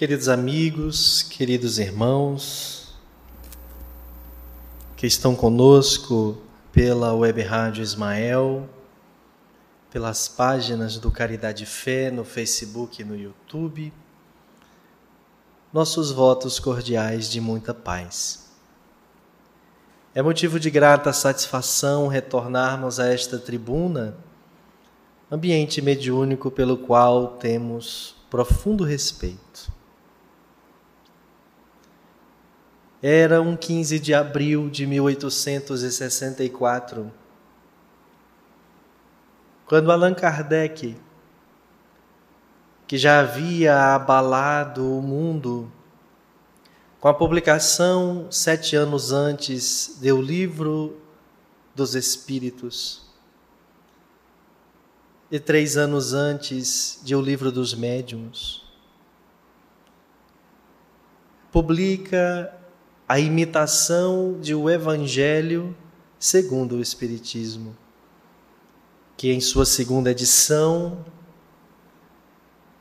Queridos amigos, queridos irmãos, que estão conosco pela Web Rádio Ismael, pelas páginas do Caridade Fé no Facebook e no YouTube, nossos votos cordiais de muita paz. É motivo de grata satisfação retornarmos a esta tribuna, ambiente mediúnico pelo qual temos profundo respeito. Era um 15 de abril de 1864, quando Allan Kardec, que já havia abalado o mundo com a publicação sete anos antes do Livro dos Espíritos e três anos antes de O Livro dos Médiuns, publica a imitação de o Evangelho segundo o Espiritismo, que em sua segunda edição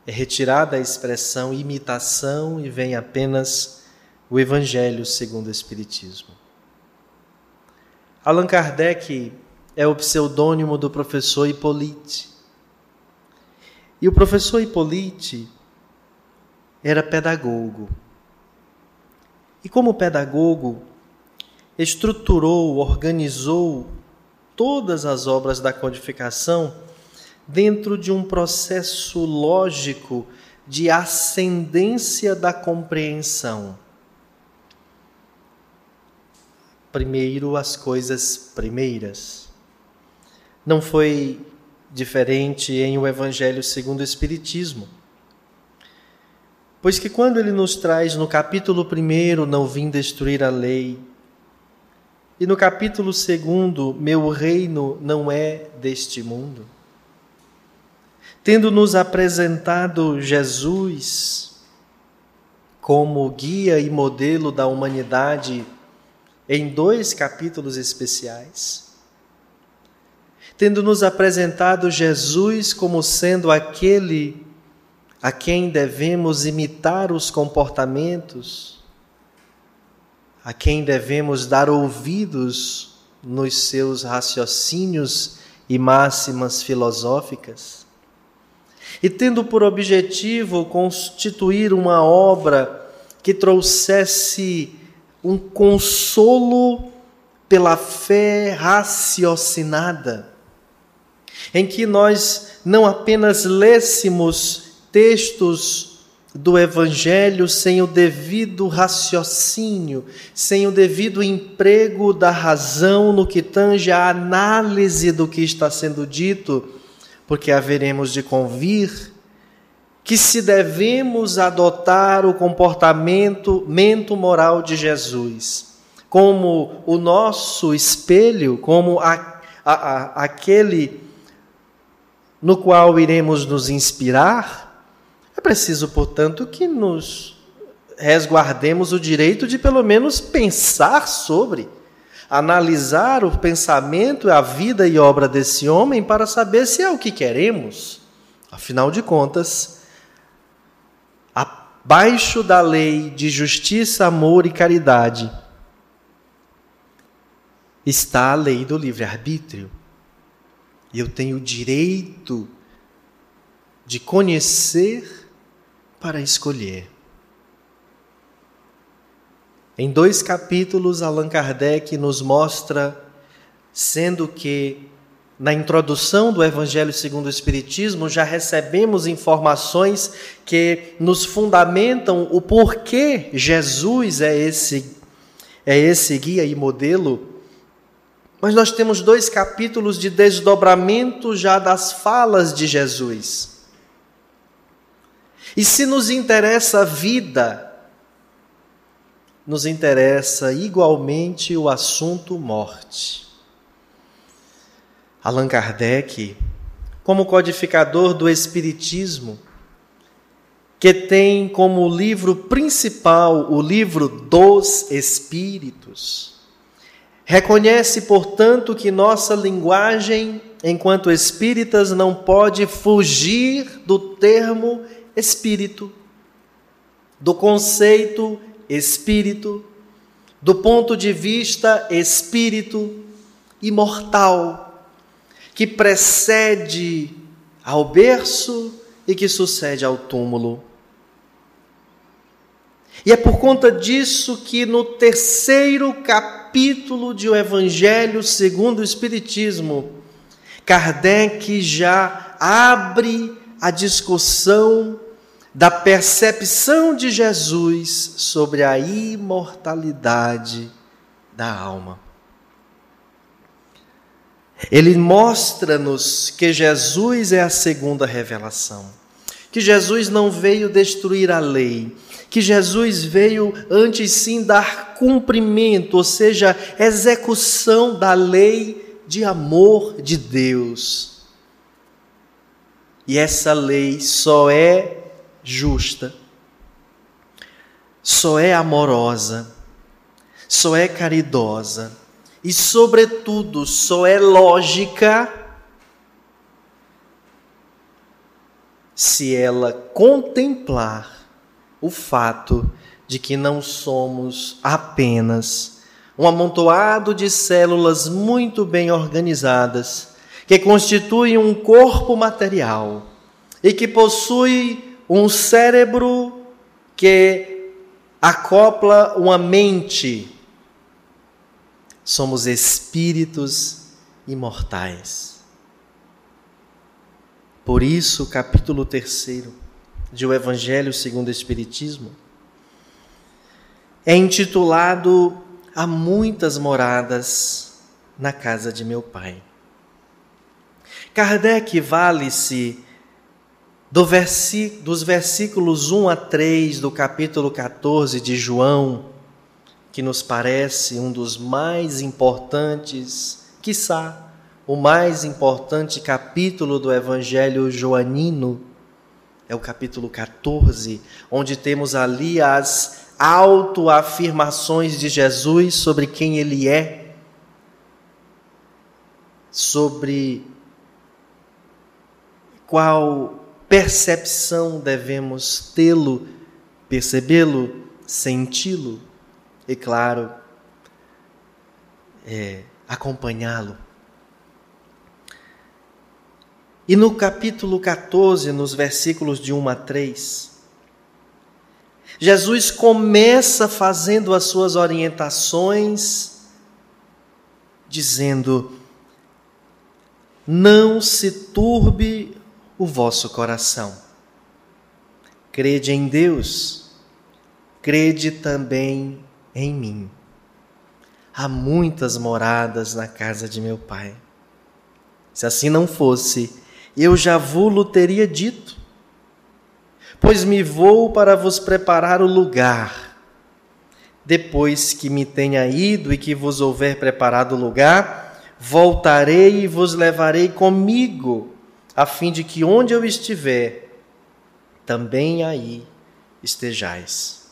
é retirada a expressão imitação e vem apenas o Evangelho segundo o Espiritismo. Allan Kardec é o pseudônimo do professor Hippolyte. E o professor Hippolyte era pedagogo e como pedagogo, estruturou, organizou todas as obras da codificação dentro de um processo lógico de ascendência da compreensão. Primeiro, as coisas primeiras. Não foi diferente em o Evangelho segundo o Espiritismo. Pois que quando ele nos traz no capítulo 1, não vim destruir a lei, e no capítulo 2, meu reino não é deste mundo, tendo nos apresentado Jesus como guia e modelo da humanidade em dois capítulos especiais, tendo nos apresentado Jesus como sendo aquele a quem devemos imitar os comportamentos, a quem devemos dar ouvidos nos seus raciocínios e máximas filosóficas, e tendo por objetivo constituir uma obra que trouxesse um consolo pela fé raciocinada, em que nós não apenas lêssemos textos do Evangelho sem o devido raciocínio, sem o devido emprego da razão no que tange a análise do que está sendo dito, porque haveremos de convir que se devemos adotar o comportamento mento moral de Jesus como o nosso espelho, como a, a, a, aquele no qual iremos nos inspirar, é preciso, portanto, que nos resguardemos o direito de pelo menos pensar sobre, analisar o pensamento, a vida e obra desse homem para saber se é o que queremos. Afinal de contas, abaixo da lei de justiça, amor e caridade está a lei do livre-arbítrio. E eu tenho o direito de conhecer para escolher. Em dois capítulos, Allan Kardec nos mostra, sendo que na introdução do Evangelho segundo o Espiritismo já recebemos informações que nos fundamentam o porquê Jesus é esse é esse guia e modelo. Mas nós temos dois capítulos de desdobramento já das falas de Jesus. E se nos interessa a vida, nos interessa igualmente o assunto morte. Allan Kardec, como codificador do Espiritismo, que tem como livro principal o livro dos Espíritos, reconhece, portanto, que nossa linguagem, enquanto espíritas, não pode fugir do termo espírito. do conceito espírito, do ponto de vista espírito imortal, que precede ao berço e que sucede ao túmulo. E é por conta disso que no terceiro capítulo de O Evangelho segundo o Espiritismo, Kardec já abre a discussão da percepção de Jesus sobre a imortalidade da alma. Ele mostra-nos que Jesus é a segunda revelação, que Jesus não veio destruir a lei, que Jesus veio antes sim dar cumprimento, ou seja, execução da lei de amor de Deus. E essa lei só é justa, só é amorosa, só é caridosa e, sobretudo, só é lógica se ela contemplar o fato de que não somos apenas um amontoado de células muito bem organizadas que constituem um corpo material e que possui um cérebro que acopla uma mente. Somos espíritos imortais. Por isso, capítulo 3 de O Evangelho segundo o Espiritismo, é intitulado Há muitas moradas na casa de meu Pai. Kardec vale-se do versí dos versículos 1 a 3 do capítulo 14 de João, que nos parece um dos mais importantes, quiçá o mais importante capítulo do Evangelho joanino, é o capítulo 14, onde temos ali as autoafirmações de Jesus sobre quem ele é, sobre qual percepção devemos tê-lo, percebê-lo, senti-lo e, claro, é, acompanhá-lo. E no capítulo 14, nos versículos de 1 a 3, Jesus começa fazendo as suas orientações, dizendo: Não se turbe o vosso coração. Crede em Deus, crede também em mim. Há muitas moradas na casa de meu Pai. Se assim não fosse, eu já vou-lo teria dito. Pois me vou para vos preparar o lugar. Depois que me tenha ido e que vos houver preparado o lugar, voltarei e vos levarei comigo, a fim de que onde eu estiver, também aí estejais.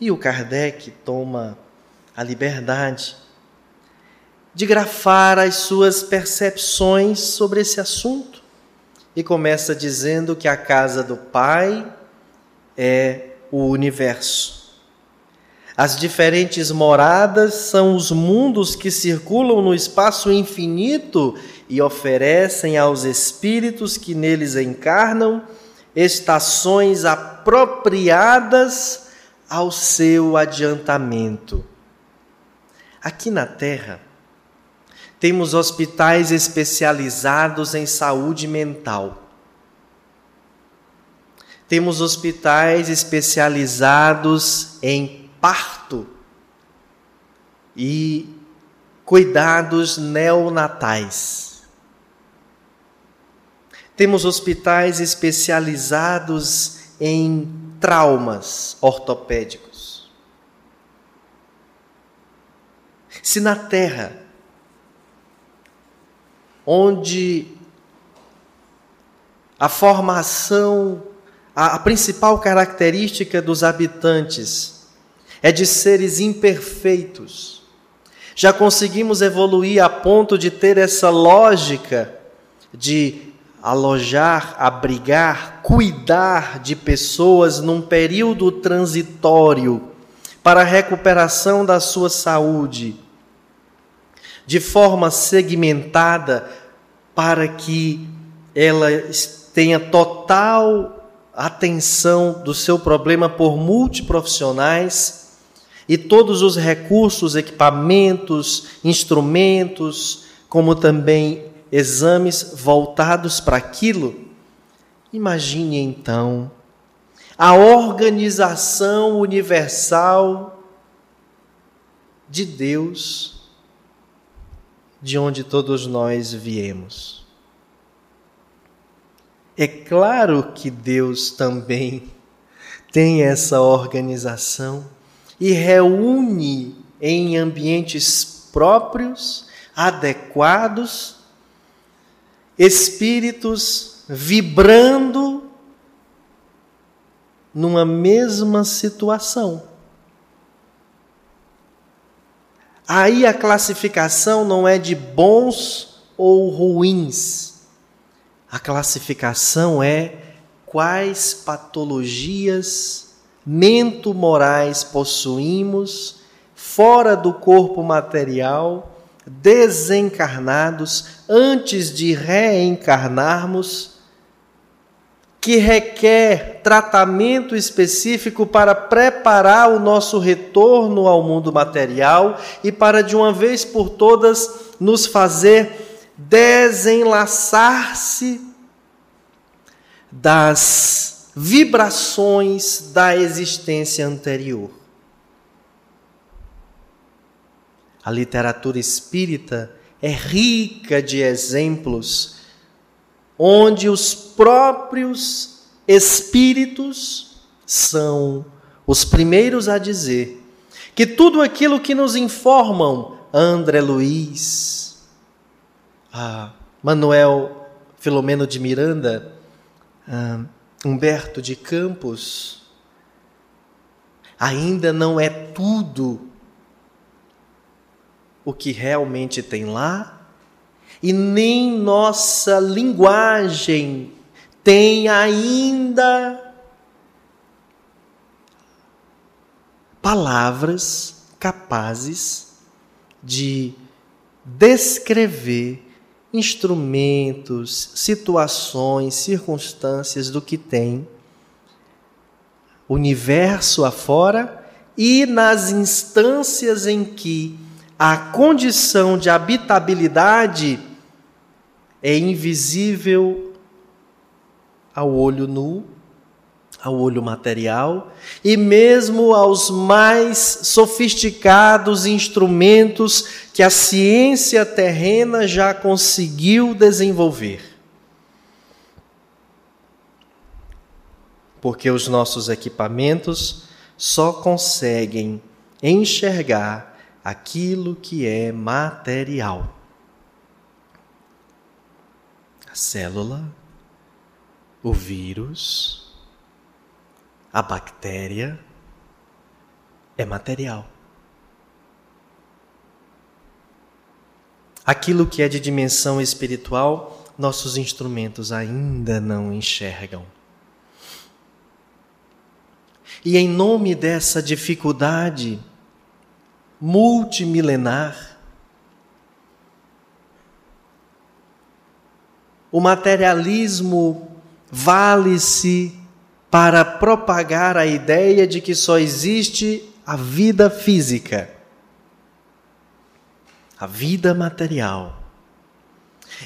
E o Kardec toma a liberdade de grafar as suas percepções sobre esse assunto. E começa dizendo que a casa do Pai é o universo. As diferentes moradas são os mundos que circulam no espaço infinito e oferecem aos espíritos que neles encarnam estações apropriadas ao seu adiantamento. Aqui na Terra, temos hospitais especializados em saúde mental. Temos hospitais especializados em parto e cuidados neonatais. Temos hospitais especializados em traumas ortopédicos. Se na Terra onde a formação, a, a principal característica dos habitantes é de seres imperfeitos. Já conseguimos evoluir a ponto de ter essa lógica de alojar, abrigar, cuidar de pessoas num período transitório para a recuperação da sua saúde, de forma segmentada, para que ela tenha total atenção do seu problema por multiprofissionais e todos os recursos, equipamentos, instrumentos, como também exames voltados para aquilo. Imagine então a organização universal de Deus, de onde todos nós viemos. É claro que Deus também tem essa organização e reúne em ambientes próprios, adequados, espíritos vibrando numa mesma situação. Aí a classificação não é de bons ou ruins a classificação é quais patologias mento-morais possuímos fora do corpo material, desencarnados, antes de reencarnarmos, que requer tratamento específico para preparar o nosso retorno ao mundo material e para de uma vez por todas nos fazer desenlaçar-se das vibrações da existência anterior. A literatura espírita é rica de exemplos onde os próprios espíritos são os primeiros a dizer que tudo aquilo que nos informam, André Luiz, Manuel Filomeno de Miranda, Humberto de Campos, ainda não é tudo o que realmente tem lá, e nem nossa linguagem tem ainda palavras capazes de descrever instrumentos, situações, circunstâncias do que tem universo afora e nas instâncias em que a condição de habitabilidade é invisível ao olho nu ao olho material e mesmo aos mais sofisticados instrumentos que a ciência terrena já conseguiu desenvolver. Porque os nossos equipamentos só conseguem enxergar aquilo que é material. A célula, o vírus, a bactéria é material. Aquilo que é de dimensão espiritual, nossos instrumentos ainda não enxergam. E em nome dessa dificuldade multimilenar, o materialismo vale-se para propagar a ideia de que só existe a vida física, a vida material.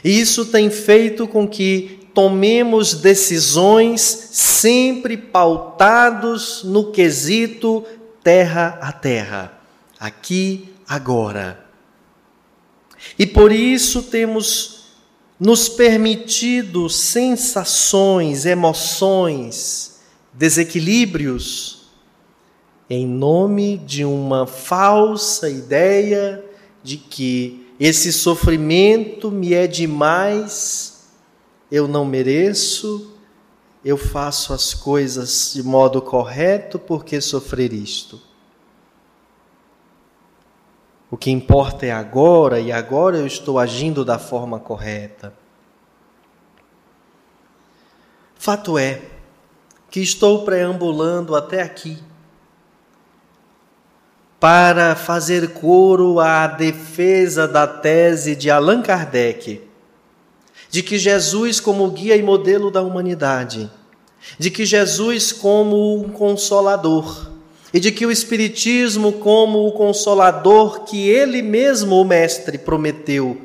E isso tem feito com que tomemos decisões sempre pautados no quesito terra a terra, aqui, agora. E por isso temos nos permitido sensações, emoções, desequilíbrios em nome de uma falsa ideia de que esse sofrimento me é demais, eu não mereço, eu faço as coisas de modo correto porque sofrer isto. O que importa é agora e agora eu estou agindo da forma correta. Fato é que estou preambulando até aqui para fazer coro à defesa da tese de Allan Kardec, de que Jesus, como guia e modelo da humanidade, de que Jesus, como um consolador, e de que o Espiritismo, como o consolador que ele mesmo, o Mestre, prometeu,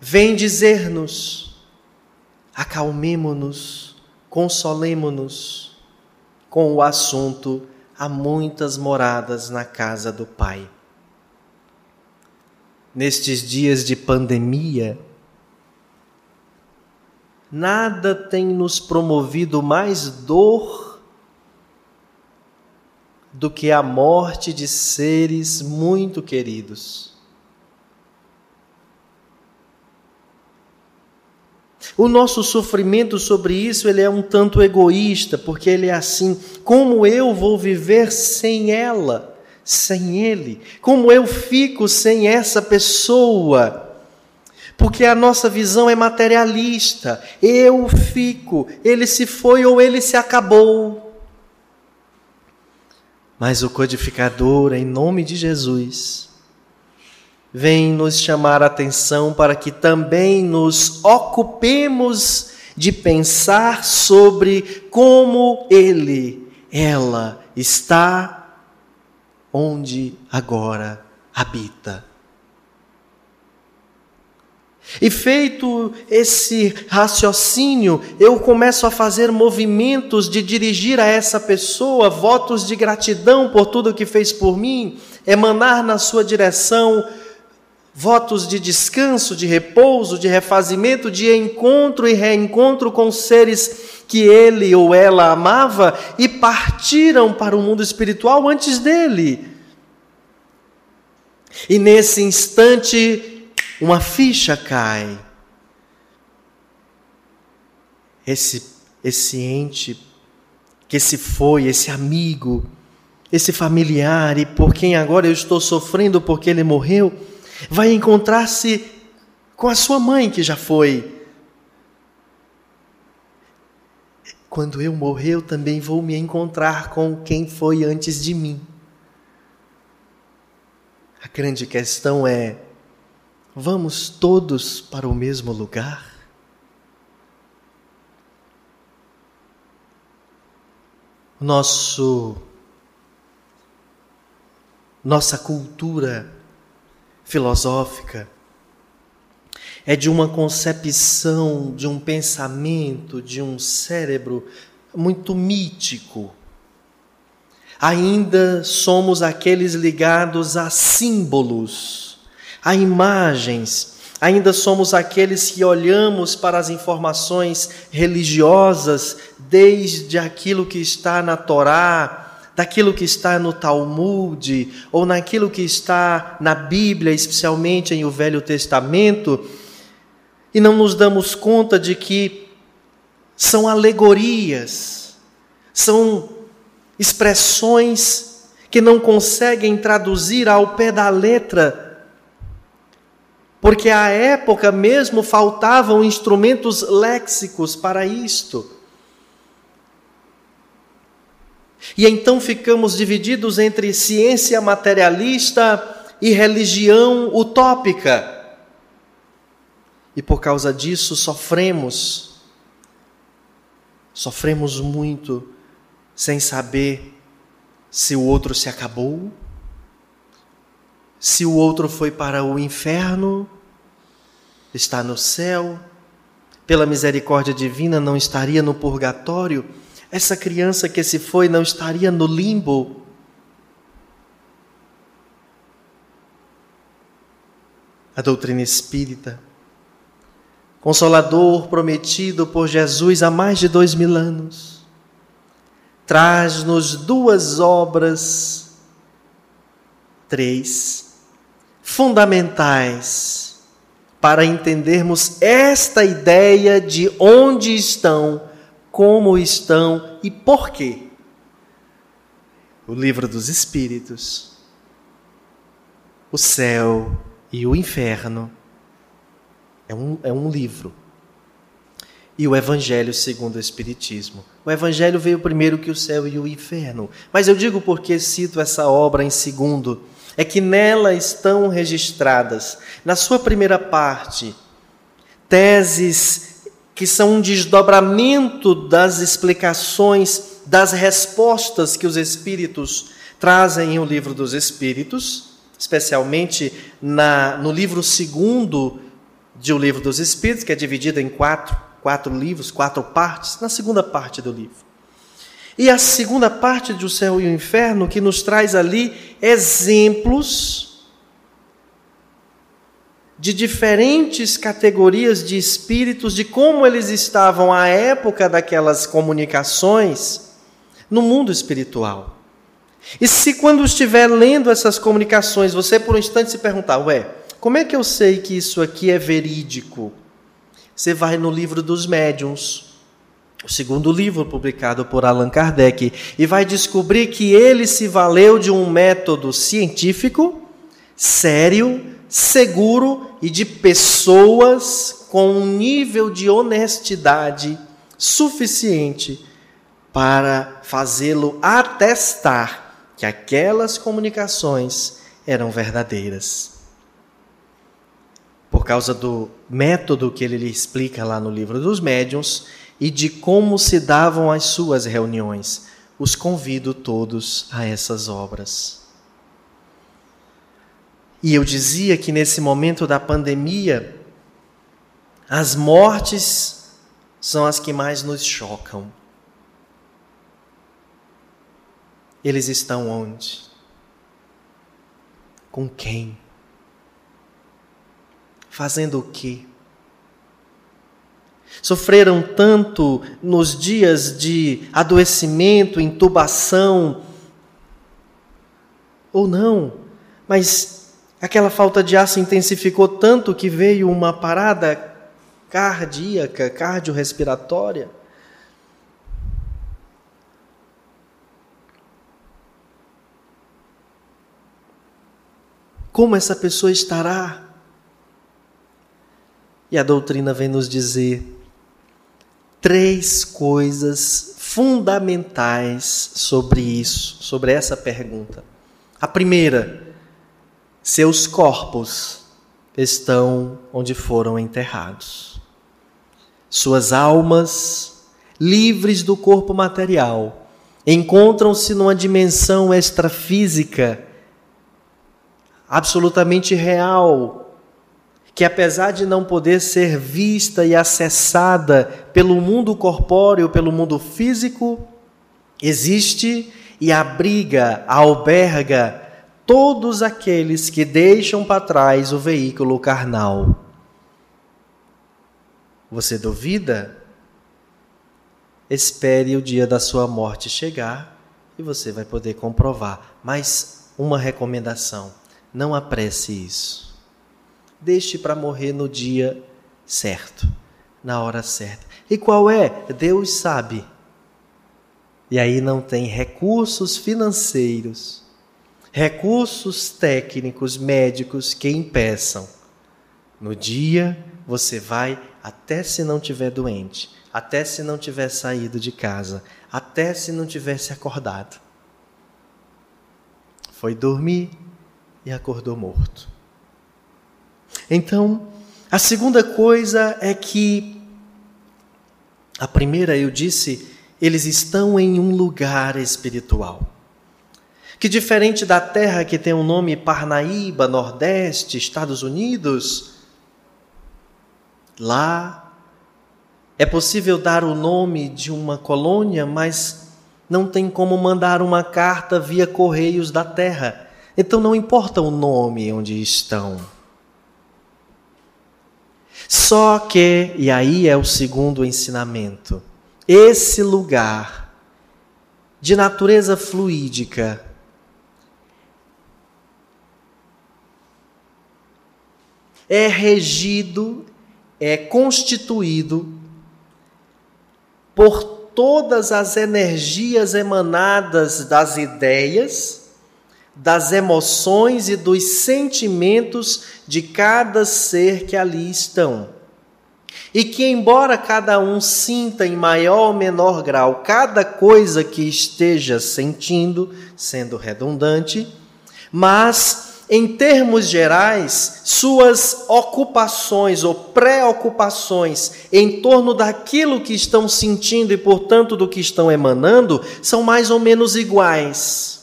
vem dizer-nos: acalmemo-nos, consolemo-nos com o assunto há muitas moradas na casa do Pai. Nestes dias de pandemia, nada tem nos promovido mais dor do que a morte de seres muito queridos. O nosso sofrimento sobre isso, ele é um tanto egoísta, porque ele é assim: como eu vou viver sem ela, sem ele? Como eu fico sem essa pessoa? Porque a nossa visão é materialista. Eu fico, ele se foi ou ele se acabou. Mas o codificador, em nome de Jesus, vem nos chamar a atenção para que também nos ocupemos de pensar sobre como ele, ela está onde agora habita. E feito esse raciocínio, eu começo a fazer movimentos de dirigir a essa pessoa votos de gratidão por tudo que fez por mim, emanar na sua direção votos de descanso, de repouso, de refazimento, de encontro e reencontro com seres que ele ou ela amava e partiram para o mundo espiritual antes dele. E nesse instante, uma ficha cai. Esse, esse ente que se foi, esse amigo, esse familiar, e por quem agora eu estou sofrendo porque ele morreu, vai encontrar-se com a sua mãe que já foi. Quando eu morrer, eu também vou me encontrar com quem foi antes de mim. A grande questão é: vamos todos para o mesmo lugar? Nosso nossa cultura filosófica, é de uma concepção, de um pensamento, de um cérebro muito mítico. Ainda somos aqueles ligados a símbolos, a imagens, ainda somos aqueles que olhamos para as informações religiosas desde aquilo que está na Torá, daquilo que está no Talmud ou naquilo que está na Bíblia, especialmente em o Velho Testamento, e não nos damos conta de que são alegorias, são expressões que não conseguem traduzir ao pé da letra, porque à época mesmo faltavam instrumentos léxicos para isto. E então ficamos divididos entre ciência materialista e religião utópica. E por causa disso sofremos, sofremos muito sem saber se o outro se acabou, se o outro foi para o inferno, está no céu, pela misericórdia divina não estaria no purgatório essa criança que se foi não estaria no limbo? A doutrina espírita, consolador prometido por Jesus há mais de dois mil anos, traz-nos duas obras, três, fundamentais para entendermos esta ideia de onde estão como estão e por quê. O livro dos Espíritos, o céu e o inferno é um, é um livro. e o Evangelho segundo o Espiritismo. O Evangelho veio primeiro que o céu e o inferno. Mas eu digo porque cito essa obra em segundo, é que nela estão registradas, na sua primeira parte, teses que são um desdobramento das explicações, das respostas que os Espíritos trazem em O Livro dos Espíritos, especialmente na, no livro segundo de O Livro dos Espíritos, que é dividido em quatro, quatro livros, quatro partes, na segunda parte do livro. E a segunda parte do céu e o inferno, que nos traz ali exemplos de diferentes categorias de espíritos, de como eles estavam à época daquelas comunicações no mundo espiritual. E se quando estiver lendo essas comunicações, você por um instante se perguntar, ué, como é que eu sei que isso aqui é verídico? Você vai no livro dos médiuns, o segundo livro publicado por Allan Kardec, e vai descobrir que ele se valeu de um método científico, sério, seguro e de pessoas com um nível de honestidade suficiente para fazê-lo atestar que aquelas comunicações eram verdadeiras. Por causa do método que ele lhe explica lá no livro dos médiuns e de como se davam as suas reuniões. Os convido todos a essas obras. E eu dizia que nesse momento da pandemia, as mortes são as que mais nos chocam. Eles estão onde? Com quem? Fazendo o quê? Sofreram tanto nos dias de adoecimento, intubação, ou não, mas aquela falta de ar se intensificou tanto que veio uma parada cardíaca, cardiorrespiratória. Como essa pessoa estará? E a doutrina vem nos dizer três coisas fundamentais sobre isso, sobre essa pergunta. A primeira, seus corpos estão onde foram enterrados. Suas almas, livres do corpo material, encontram-se numa dimensão extrafísica absolutamente real, que apesar de não poder ser vista e acessada pelo mundo corpóreo, pelo mundo físico, existe e abriga, alberga todos aqueles que deixam para trás o veículo carnal. Você duvida? Espere o dia da sua morte chegar e você vai poder comprovar. Mas uma recomendação: não apresse isso. Deixe para morrer no dia certo, na hora certa. E qual é? Deus sabe. E aí não tem recursos financeiros, recursos técnicos, médicos que impeçam. No dia você vai até se não tiver doente, até se não tiver saído de casa, até se não tivesse acordado. Foi dormir, e acordou morto. Então, a segunda coisa é que, a primeira eu disse, eles estão em um lugar espiritual. Que diferente da terra que tem o nome Parnaíba, Nordeste, Estados Unidos, lá é possível dar o nome de uma colônia, mas não tem como mandar uma carta via correios da terra então não importa o nome onde estão. Só que, e aí é o segundo ensinamento, esse lugar de natureza fluídica é regido, é constituído por todas as energias emanadas das ideias das emoções e dos sentimentos de cada ser que ali estão. E que, embora cada um sinta em maior ou menor grau cada coisa que esteja sentindo, sendo redundante, mas em termos gerais, suas ocupações ou preocupações em torno daquilo que estão sentindo e, portanto, do que estão emanando, são mais ou menos iguais.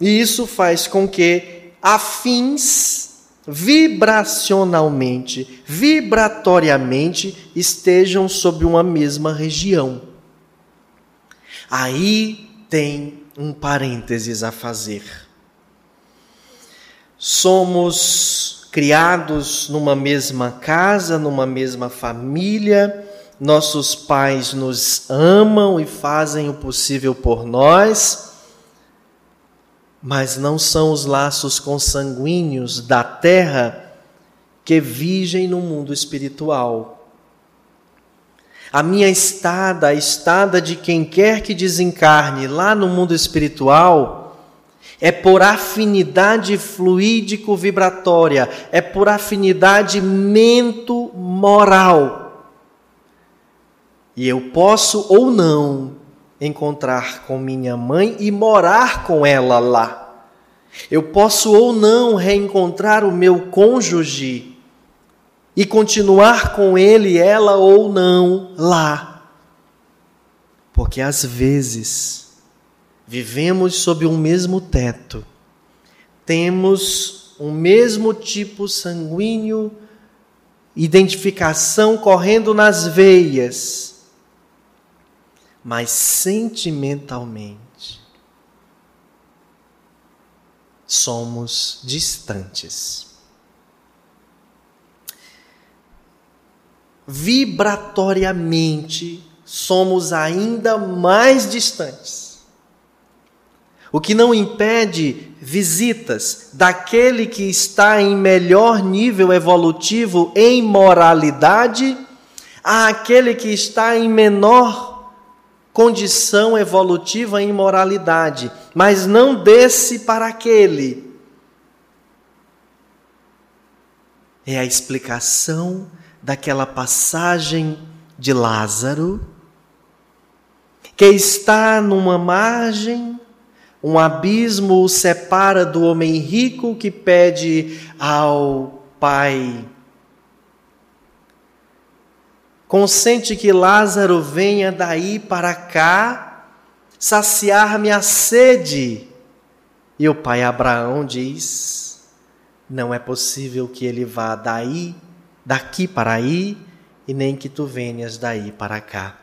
E isso faz com que afins vibracionalmente, vibratoriamente estejam sob uma mesma região. Aí tem um parênteses a fazer somos criados numa mesma casa, numa mesma família, nossos pais nos amam e fazem o possível por nós, mas não são os laços consanguíneos da terra que vigem no mundo espiritual. A minha estada, a estada de quem quer que desencarne lá no mundo espiritual, é por afinidade fluídico-vibratória, é por afinidade mento-moral. E eu posso ou não encontrar com minha mãe e morar com ela lá. Eu posso ou não reencontrar o meu cônjuge e continuar com ele, ela ou não lá. Porque às vezes vivemos sob um mesmo teto, temos um mesmo tipo sanguíneo, identificação correndo nas veias, mas sentimentalmente somos distantes. Vibratoriamente somos ainda mais distantes. O que não impede visitas daquele que está em melhor nível evolutivo em moralidade àquele que está em menor condição evolutiva em moralidade, mas não desce para aquele. É a explicação daquela passagem de Lázaro, que está numa margem um abismo o separa do homem rico que pede ao pai: Consente que Lázaro venha daí para cá saciar minha sede. E o pai Abraão diz: Não é possível que ele vá daí, daqui para aí, e nem que tu venhas daí para cá.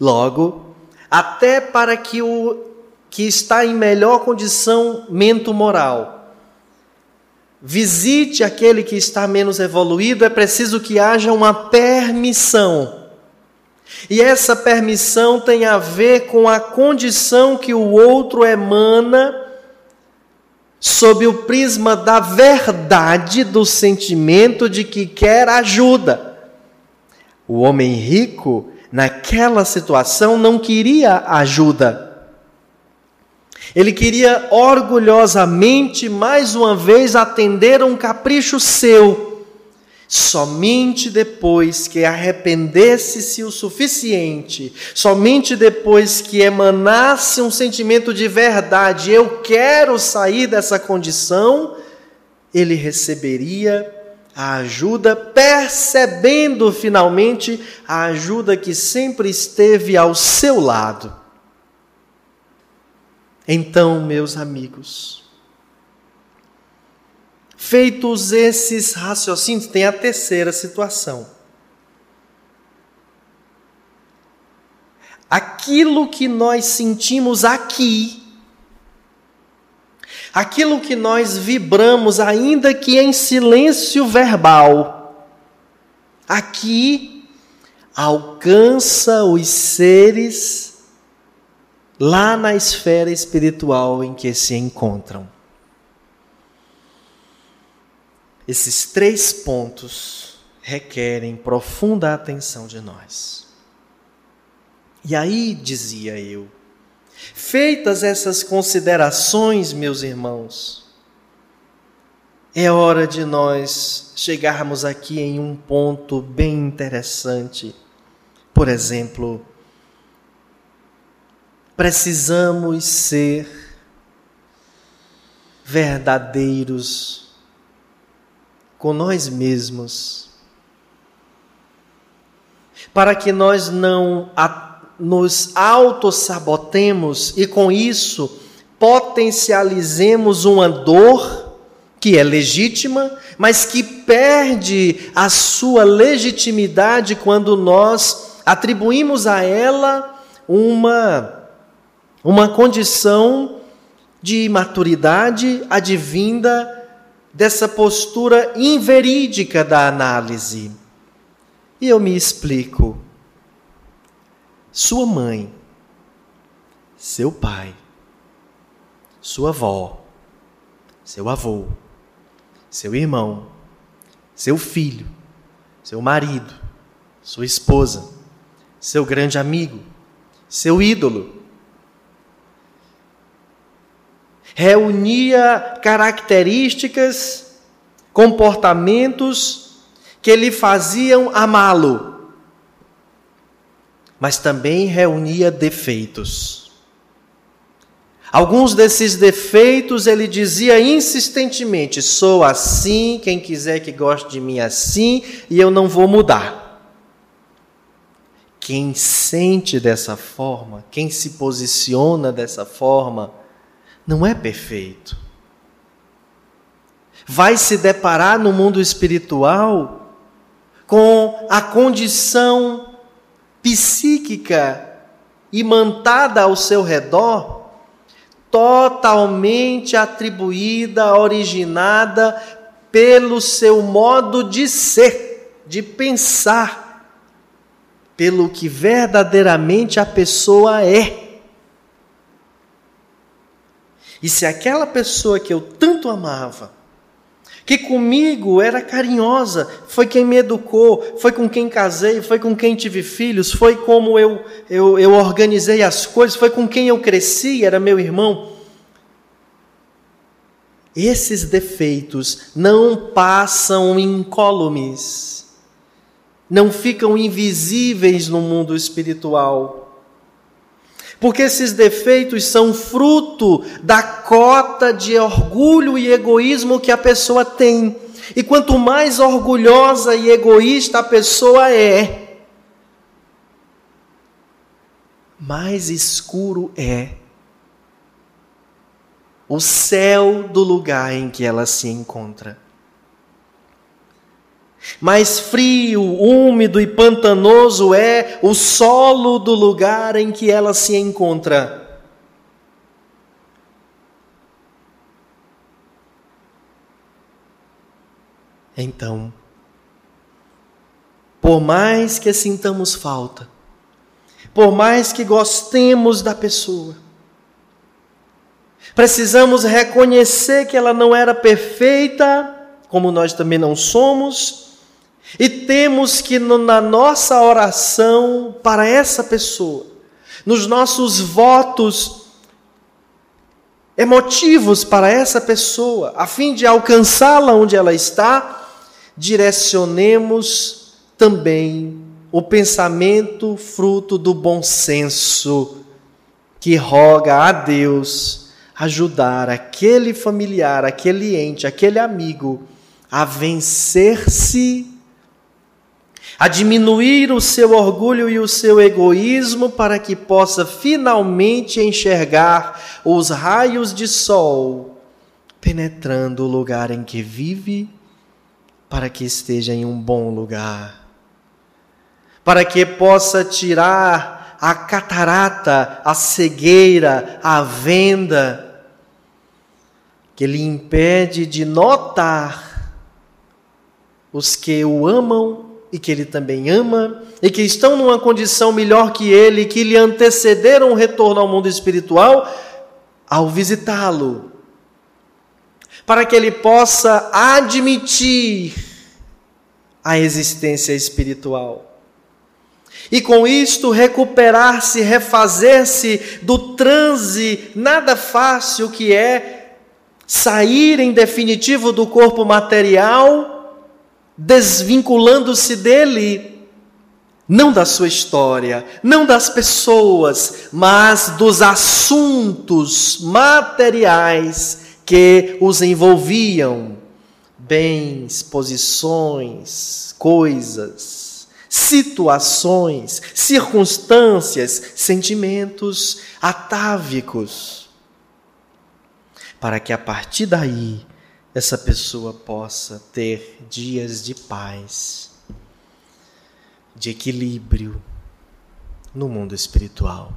Logo, até para que o que está em melhor condição mento-moral visite aquele que está menos evoluído, é preciso que haja uma permissão. E essa permissão tem a ver com a condição que o outro emana sob o prisma da verdade do sentimento de que quer ajuda. O homem rico naquela situação, não queria ajuda. Ele queria orgulhosamente, mais uma vez, atender a um capricho seu. Somente depois que arrependesse-se o suficiente, somente depois que emanasse um sentimento de verdade, eu quero sair dessa condição, ele receberia a ajuda, percebendo finalmente a ajuda que sempre esteve ao seu lado. Então, meus amigos, feitos esses raciocínios, tem a terceira situação. Aquilo que nós sentimos aqui aquilo que nós vibramos, ainda que em silêncio verbal, aqui alcança os seres lá na esfera espiritual em que se encontram. Esses três pontos requerem profunda atenção de nós. E aí, dizia eu, Feitas essas considerações, meus irmãos, é hora de nós chegarmos aqui em um ponto bem interessante. Por exemplo, precisamos ser verdadeiros com nós mesmos, para que nós não nos autossabotemos e com isso potencializemos uma dor que é legítima, mas que perde a sua legitimidade quando nós atribuímos a ela uma uma condição de maturidade advinda dessa postura inverídica da análise. E eu me explico. Sua mãe, seu pai, sua avó, seu avô, seu irmão, seu filho, seu marido, sua esposa, seu grande amigo, seu ídolo. Reunia características, comportamentos que lhe faziam amá-lo, mas também reunia defeitos. Alguns desses defeitos ele dizia insistentemente: sou assim, quem quiser que goste de mim assim, e eu não vou mudar. Quem sente dessa forma, quem se posiciona dessa forma, não é perfeito. Vai se deparar no mundo espiritual com a condição psíquica imantada ao seu redor totalmente atribuída, originada pelo seu modo de ser, de pensar, pelo que verdadeiramente a pessoa é. E se aquela pessoa que eu tanto amava, que comigo era carinhosa, foi quem me educou, foi com quem casei, foi com quem tive filhos, foi como eu, eu, eu organizei as coisas, foi com quem eu cresci, era meu irmão. Esses defeitos não passam incólumes, não ficam invisíveis no mundo espiritual porque esses defeitos são fruto da cota de orgulho e egoísmo que a pessoa tem. E quanto mais orgulhosa e egoísta a pessoa é, mais escuro é o céu do lugar em que ela se encontra mais frio, úmido e pantanoso é o solo do lugar em que ela se encontra. Então, por mais que sintamos falta, por mais que gostemos da pessoa, precisamos reconhecer que ela não era perfeita, como nós também não somos, e temos que, na nossa oração para essa pessoa, nos nossos votos emotivos para essa pessoa, a fim de alcançá-la onde ela está, direcionemos também o pensamento fruto do bom senso, que roga a Deus ajudar aquele familiar, aquele ente, aquele amigo a vencer-se a diminuir o seu orgulho e o seu egoísmo para que possa finalmente enxergar os raios de sol penetrando o lugar em que vive, para que esteja em um bom lugar, para que possa tirar a catarata, a cegueira, a venda que lhe impede de notar os que o amam e que ele também ama, e que estão numa condição melhor que ele, que lhe antecederam o retorno ao mundo espiritual, ao visitá-lo, para que ele possa admitir a existência espiritual. E com isto recuperar-se, refazer-se do transe nada fácil que é sair em definitivo do corpo material, desvinculando-se dele, não da sua história, não das pessoas, mas dos assuntos materiais que os envolviam. Bens, posições, coisas, situações, circunstâncias, sentimentos atávicos, para que a partir daí essa pessoa possa ter dias de paz, de equilíbrio no mundo espiritual.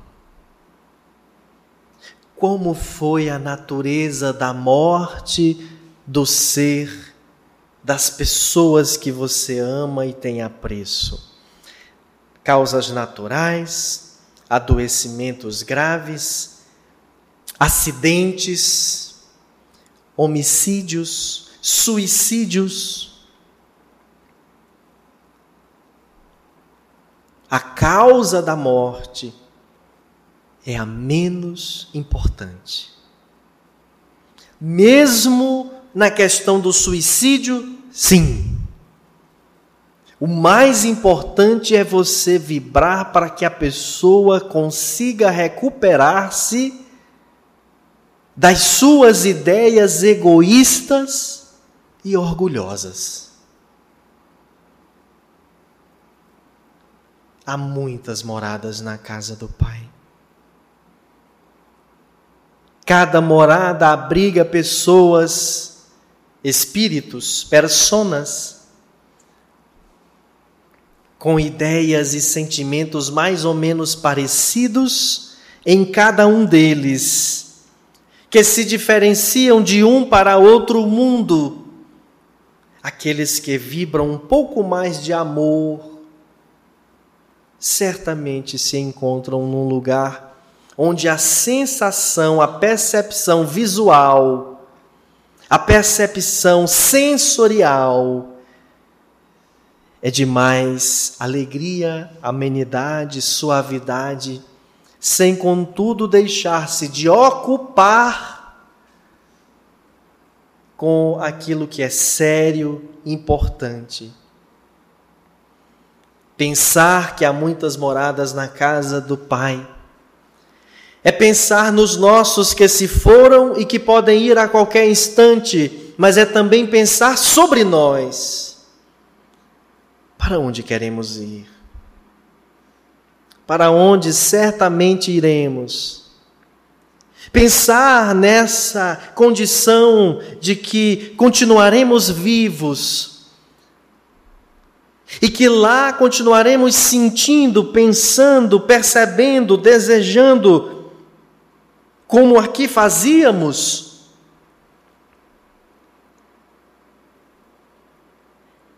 Como foi a natureza da morte do ser das pessoas que você ama e tem apreço. Causas naturais, adoecimentos graves, acidentes, homicídios, suicídios. A causa da morte é a menos importante. Mesmo na questão do suicídio, sim. O mais importante é você vibrar para que a pessoa consiga recuperar-se das suas ideias egoístas e orgulhosas. Há muitas moradas na casa do Pai. Cada morada abriga pessoas espíritos, personas, com ideias e sentimentos mais ou menos parecidos em cada um deles, que se diferenciam de um para outro mundo. Aqueles que vibram um pouco mais de amor, certamente se encontram num lugar onde a sensação, a percepção visual, a percepção sensorial é de mais alegria, amenidade, suavidade, sem contudo deixar-se de ocupar com aquilo que é sério, importante. Pensar que há muitas moradas na casa do Pai é pensar nos nossos que se foram e que podem ir a qualquer instante, mas é também pensar sobre nós. Para onde queremos ir? Para onde certamente iremos? Pensar nessa condição de que continuaremos vivos e que lá continuaremos sentindo, pensando, percebendo, desejando como aqui fazíamos,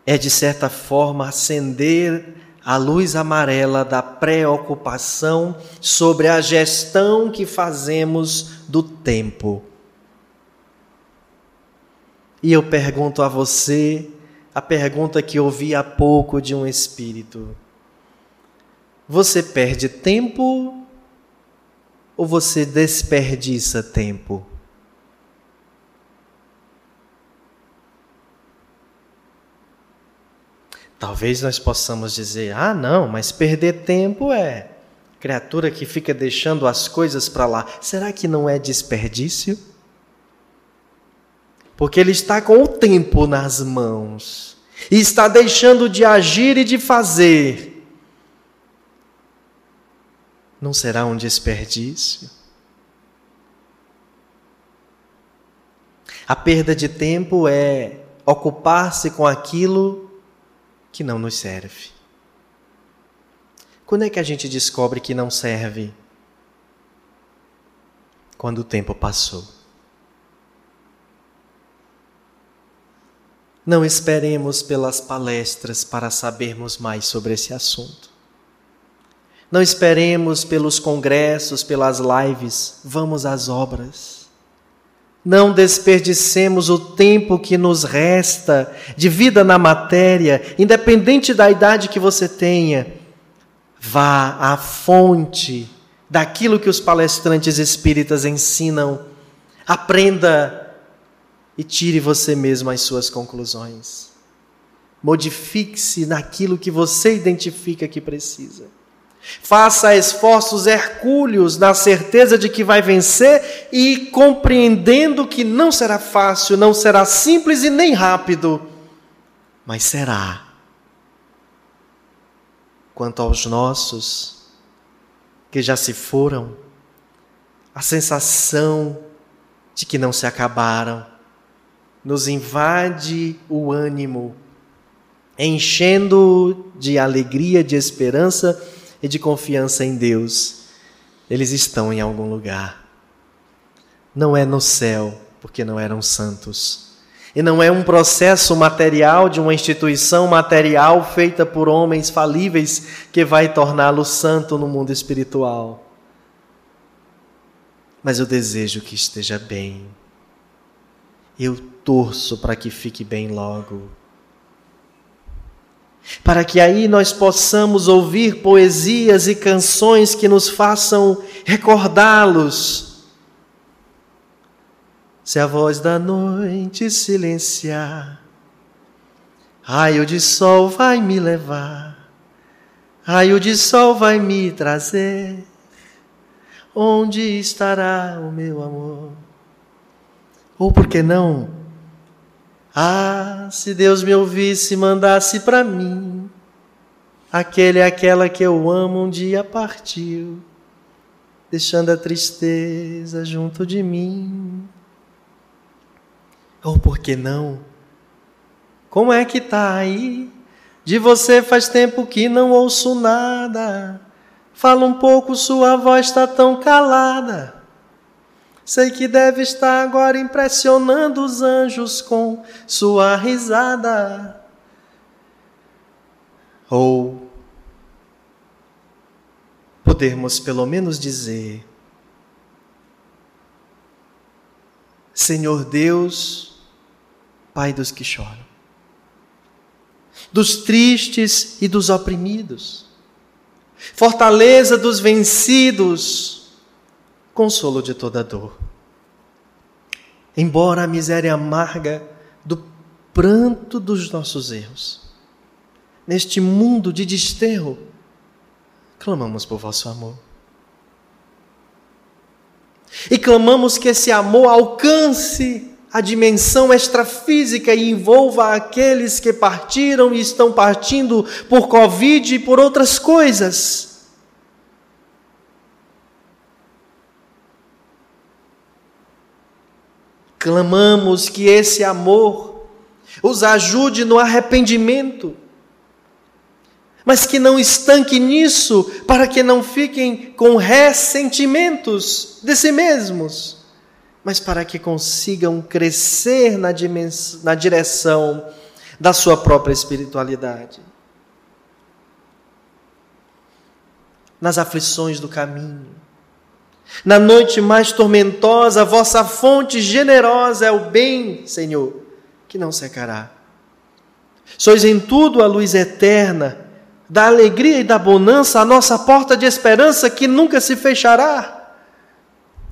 é de certa forma acender a luz amarela da preocupação sobre a gestão que fazemos do tempo. E eu pergunto a você a pergunta que ouvi há pouco de um espírito: Você perde tempo ou você desperdiça tempo? Talvez nós possamos dizer: ah, não, mas perder tempo é criatura que fica deixando as coisas para lá. Será que não é desperdício? Porque ele está com o tempo nas mãos e está deixando de agir e de fazer não será um desperdício? A perda de tempo é ocupar-se com aquilo que não nos serve. Quando é que a gente descobre que não serve? Quando o tempo passou. Não esperemos pelas palestras para sabermos mais sobre esse assunto. Não esperemos pelos congressos, pelas lives, vamos às obras. Não desperdicemos o tempo que nos resta de vida na matéria, independente da idade que você tenha. Vá à fonte daquilo que os palestrantes espíritas ensinam. Aprenda e tire você mesmo as suas conclusões. Modifique-se naquilo que você identifica que precisa. Faça esforços hercúleos na certeza de que vai vencer e compreendendo que não será fácil, não será simples e nem rápido, mas será. Quanto aos nossos que já se foram, a sensação de que não se acabaram nos invade o ânimo, enchendo de alegria, de esperança e de confiança em Deus. Eles estão em algum lugar. Não é no céu, porque não eram santos. E não é um processo material de uma instituição material feita por homens falíveis que vai torná-lo santo no mundo espiritual. Mas eu desejo que esteja bem. Eu torço para que fique bem logo. Para que aí nós possamos ouvir poesias e canções que nos façam recordá-los. Se a voz da noite silenciar, raio de sol vai me levar, raio de sol vai me trazer. Onde estará o meu amor? Ou por que não? Ah, se Deus me ouvisse e mandasse para mim, aquele e aquela que eu amo um dia partiu, deixando a tristeza junto de mim. Ou por que não? Como é que tá aí? De você faz tempo que não ouço nada. Fala um pouco, sua voz está tão calada. Sei que deve estar agora impressionando os anjos com sua risada. Ou podermos pelo menos dizer: Senhor Deus, Pai dos que choram, dos tristes e dos oprimidos, fortaleza dos vencidos, consolo de toda dor. Embora a miséria amarga do pranto dos nossos erros, neste mundo de desterro, clamamos por vosso amor. E clamamos que esse amor alcance a dimensão extrafísica e envolva aqueles que partiram e estão partindo por Covid e por outras coisas Clamamos que esse amor os ajude no arrependimento, mas que não estanque nisso, para que não fiquem com ressentimentos de si mesmos, mas para que consigam crescer na, na direção da sua própria espiritualidade. Nas aflições do caminho, na noite mais tormentosa, vossa fonte generosa é o bem, Senhor, que não secará. Sois em tudo a luz eterna, da alegria e da bonança, a nossa porta de esperança que nunca se fechará.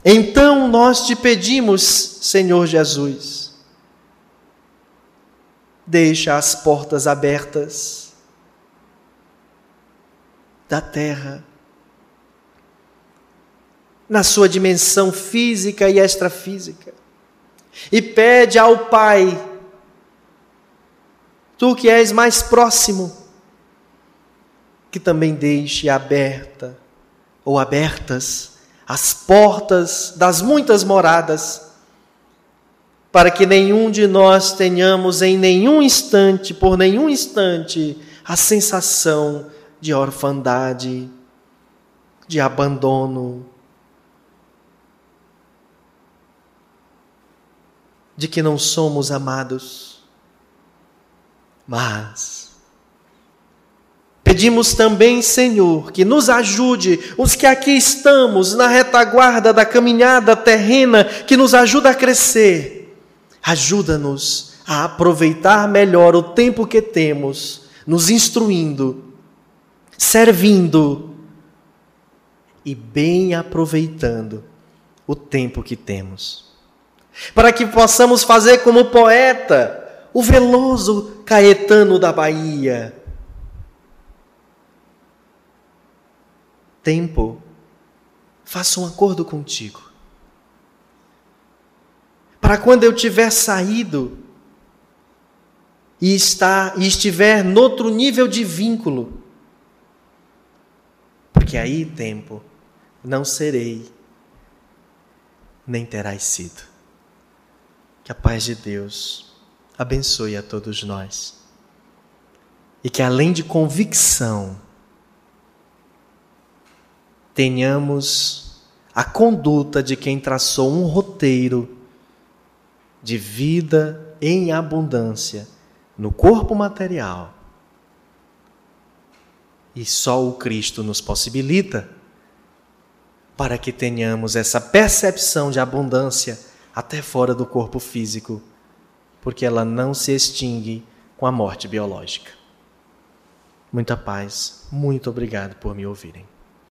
Então nós te pedimos, Senhor Jesus, deixa as portas abertas da terra na sua dimensão física e extrafísica. E pede ao Pai, tu que és mais próximo, que também deixe aberta ou abertas as portas das muitas moradas, para que nenhum de nós tenhamos em nenhum instante, por nenhum instante, a sensação de orfandade, de abandono, de que não somos amados. Mas pedimos também, Senhor, que nos ajude, os que aqui estamos na retaguarda da caminhada terrena, que nos ajuda a crescer. Ajuda-nos a aproveitar melhor o tempo que temos, nos instruindo, servindo e bem aproveitando o tempo que temos para que possamos fazer como poeta, o veloso Caetano da Bahia. Tempo, faça um acordo contigo. Para quando eu tiver saído e, está, e estiver noutro nível de vínculo, porque aí, tempo, não serei, nem terás sido. Que a paz de Deus abençoe a todos nós. E que além de convicção, tenhamos a conduta de quem traçou um roteiro de vida em abundância no corpo material. E só o Cristo nos possibilita para que tenhamos essa percepção de abundância até fora do corpo físico, porque ela não se extingue com a morte biológica. Muita paz, muito obrigado por me ouvirem.